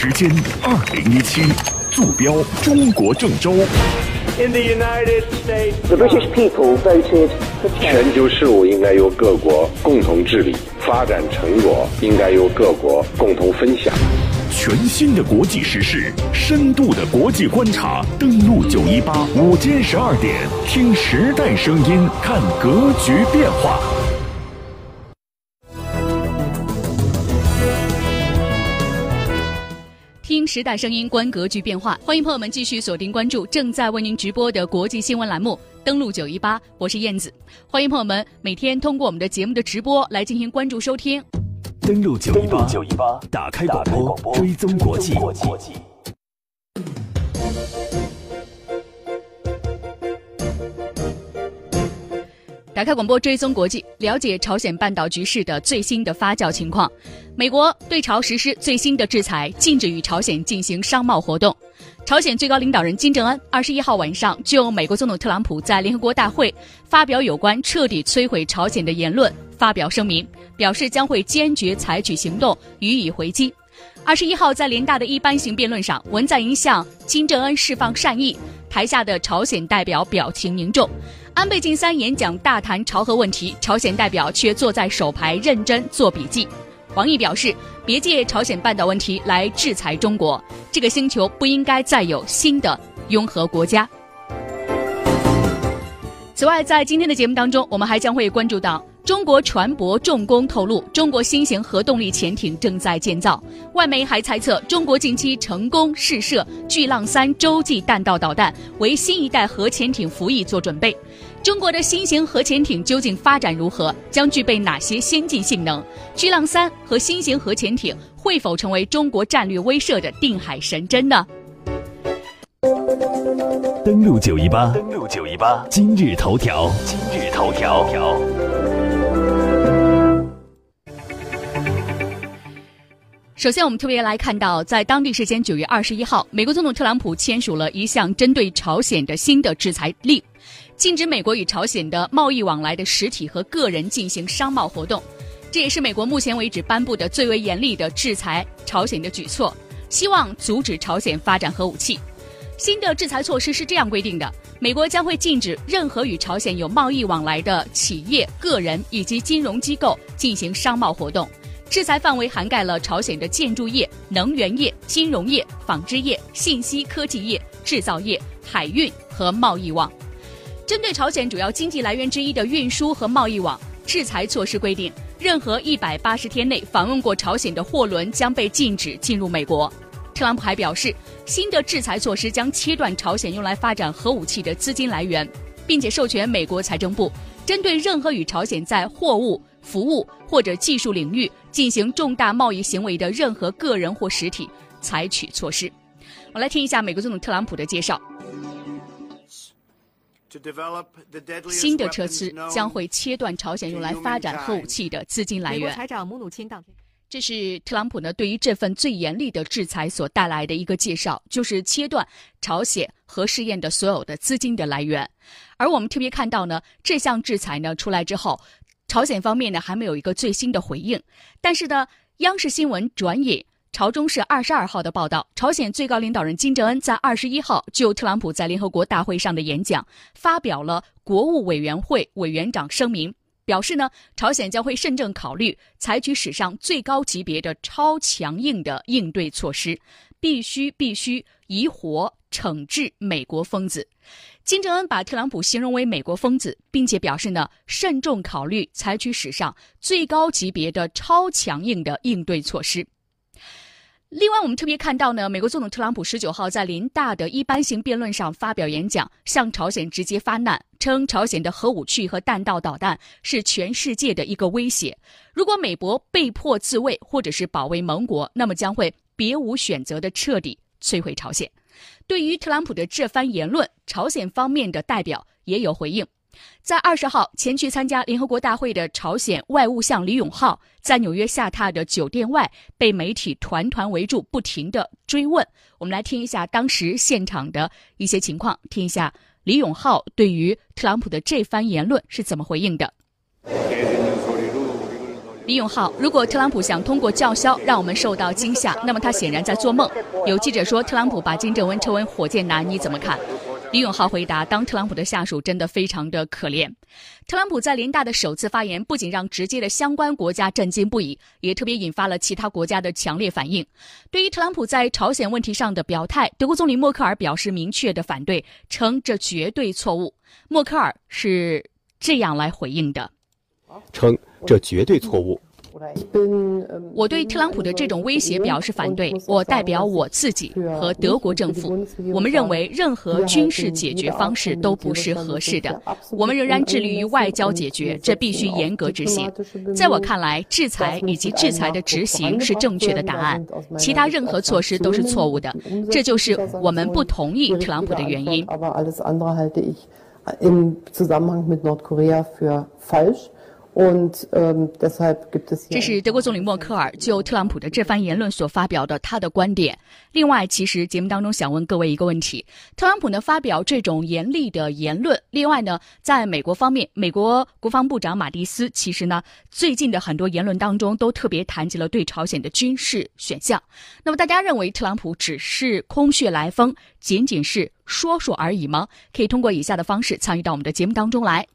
时间二零一七，坐标中国郑州。In the United States, The British people voted for change. 全球事务应该由各国共同治理，发展成果应该由各国共同分享。全新的国际时事，深度的国际观察，登录九一八，午间十二点，听时代声音，看格局变化。时代声音，观格局变化。欢迎朋友们继续锁定关注正在为您直播的国际新闻栏目。登录九一八，我是燕子。欢迎朋友们每天通过我们的节目的直播来进行关注收听。登录九一八，九一八，打开广播，追踪国际。打开广播，追踪国际，了解朝鲜半岛局势的最新的发酵情况。美国对朝实施最新的制裁，禁止与朝鲜进行商贸活动。朝鲜最高领导人金正恩二十一号晚上就美国总统特朗普在联合国大会发表有关彻底摧毁朝鲜的言论发表声明，表示将会坚决采取行动予以回击。二十一号在联大的一般性辩论上，文在寅向金正恩释放善意，台下的朝鲜代表表情凝重。安倍晋三演讲大谈朝核问题，朝鲜代表却坐在首排认真做笔记。王毅表示，别借朝鲜半岛问题来制裁中国，这个星球不应该再有新的拥核国家。此外，在今天的节目当中，我们还将会关注到中国船舶重工透露，中国新型核动力潜艇正在建造。外媒还猜测，中国近期成功试射巨浪三洲际弹道导弹，为新一代核潜艇服役做准备。中国的新型核潜艇究竟发展如何？将具备哪些先进性能？巨浪三和新型核潜艇会否成为中国战略威慑的定海神针呢？登录九一八，登录九一八，今日头条，今日头条。首先，我们特别来看到，在当地时间九月二十一号，美国总统特朗普签署了一项针对朝鲜的新的制裁令，禁止美国与朝鲜的贸易往来的实体和个人进行商贸活动。这也是美国目前为止颁布的最为严厉的制裁朝鲜的举措，希望阻止朝鲜发展核武器。新的制裁措施是这样规定的：美国将会禁止任何与朝鲜有贸易往来的企业、个人以及金融机构进行商贸活动。制裁范围涵盖了朝鲜的建筑业、能源业、金融业、纺织业、信息科技业、制造业、海运和贸易网。针对朝鲜主要经济来源之一的运输和贸易网，制裁措施规定，任何一百八十天内访问过朝鲜的货轮将被禁止进入美国。特朗普还表示，新的制裁措施将切断朝鲜用来发展核武器的资金来源，并且授权美国财政部针对任何与朝鲜在货物、服务或者技术领域进行重大贸易行为的任何个人或实体采取措施。我来听一下美国总统特朗普的介绍。新的车次将会切断朝鲜用来发展核武器的资金来源。财长姆努钦当天。这是特朗普呢对于这份最严厉的制裁所带来的一个介绍，就是切断朝鲜核试验的所有的资金的来源。而我们特别看到呢，这项制裁呢出来之后，朝鲜方面呢还没有一个最新的回应。但是呢，央视新闻转引朝中社二十二号的报道，朝鲜最高领导人金正恩在二十一号就特朗普在联合国大会上的演讲发表了国务委员会委员长声明。表示呢，朝鲜将会慎重考虑采取史上最高级别的超强硬的应对措施，必须必须以火惩治美国疯子。金正恩把特朗普形容为美国疯子，并且表示呢，慎重考虑采取史上最高级别的超强硬的应对措施。另外，我们特别看到呢，美国总统特朗普十九号在林大的一般性辩论上发表演讲，向朝鲜直接发难，称朝鲜的核武器和弹道导弹是全世界的一个威胁。如果美国被迫自卫或者是保卫盟国，那么将会别无选择的彻底摧毁朝鲜。对于特朗普的这番言论，朝鲜方面的代表也有回应。在二十号前去参加联合国大会的朝鲜外务相李永浩，在纽约下榻的酒店外被媒体团团围住，不停的追问。我们来听一下当时现场的一些情况，听一下李永浩对于特朗普的这番言论是怎么回应的。李永浩，如果特朗普想通过叫嚣让我们受到惊吓，那么他显然在做梦。有记者说，特朗普把金正恩称为火箭男，你怎么看？李永浩回答：“当特朗普的下属真的非常的可怜。特朗普在联大的首次发言，不仅让直接的相关国家震惊不已，也特别引发了其他国家的强烈反应。对于特朗普在朝鲜问题上的表态，德国总理默克尔表示明确的反对，称这绝对错误。默克尔是这样来回应的：称这绝对错误。”我对特朗普的这种威胁表示反对。我代表我自己和德国政府，我们认为任何军事解决方式都不是合适的。我们仍然致力于外交解决，这必须严格执行。在我看来，制裁以及制裁的执行是正确的答案，其他任何措施都是错误的。这就是我们不同意特朗普的原因。这是德国总理默克尔就特朗普的这番言论所发表的他的观点。另外，其实节目当中想问各位一个问题：特朗普呢发表这种严厉的言论，另外呢，在美国方面，美国国防部长马蒂斯其实呢最近的很多言论当中都特别谈及了对朝鲜的军事选项。那么大家认为特朗普只是空穴来风，仅仅是说说而已吗？可以通过以下的方式参与到我们的节目当中来。